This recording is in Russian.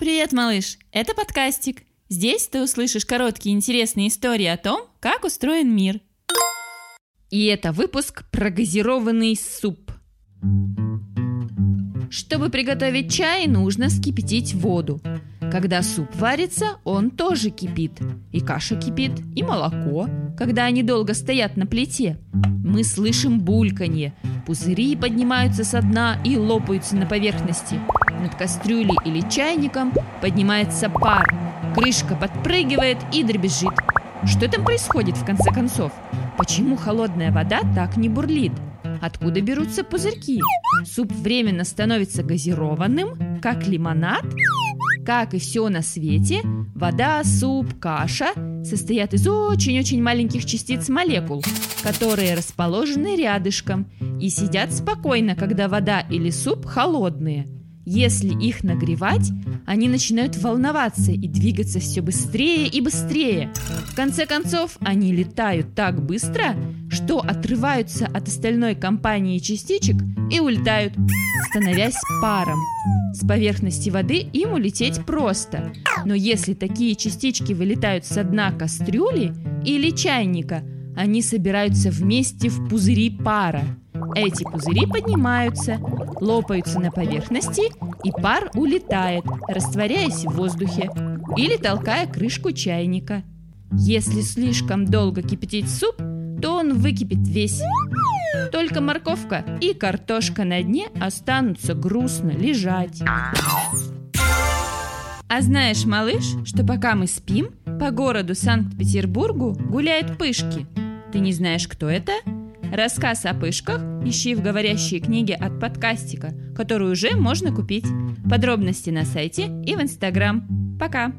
Привет, малыш! Это подкастик. Здесь ты услышишь короткие интересные истории о том, как устроен мир. И это выпуск про газированный суп. Чтобы приготовить чай, нужно вскипятить воду. Когда суп варится, он тоже кипит. И каша кипит, и молоко, когда они долго стоят на плите. Мы слышим бульканье. Пузыри поднимаются со дна и лопаются на поверхности. Над кастрюлей или чайником поднимается пар. Крышка подпрыгивает и дребезжит. Что там происходит в конце концов? Почему холодная вода так не бурлит? Откуда берутся пузырьки? Суп временно становится газированным, как лимонад? Как и все на свете, вода, суп, каша состоят из очень-очень маленьких частиц молекул, которые расположены рядышком и сидят спокойно, когда вода или суп холодные – если их нагревать, они начинают волноваться и двигаться все быстрее и быстрее. В конце концов, они летают так быстро, что отрываются от остальной компании частичек и улетают, становясь паром. С поверхности воды им улететь просто. Но если такие частички вылетают со дна кастрюли или чайника, они собираются вместе в пузыри пара. Эти пузыри поднимаются, лопаются на поверхности, и пар улетает, растворяясь в воздухе или толкая крышку чайника. Если слишком долго кипятить суп, то он выкипит весь. Только морковка и картошка на дне останутся грустно лежать. А знаешь, малыш, что пока мы спим, по городу Санкт-Петербургу гуляют пышки. Ты не знаешь, кто это? Рассказ о пышках ищи в говорящей книге от подкастика, которую уже можно купить. Подробности на сайте и в Инстаграм. Пока!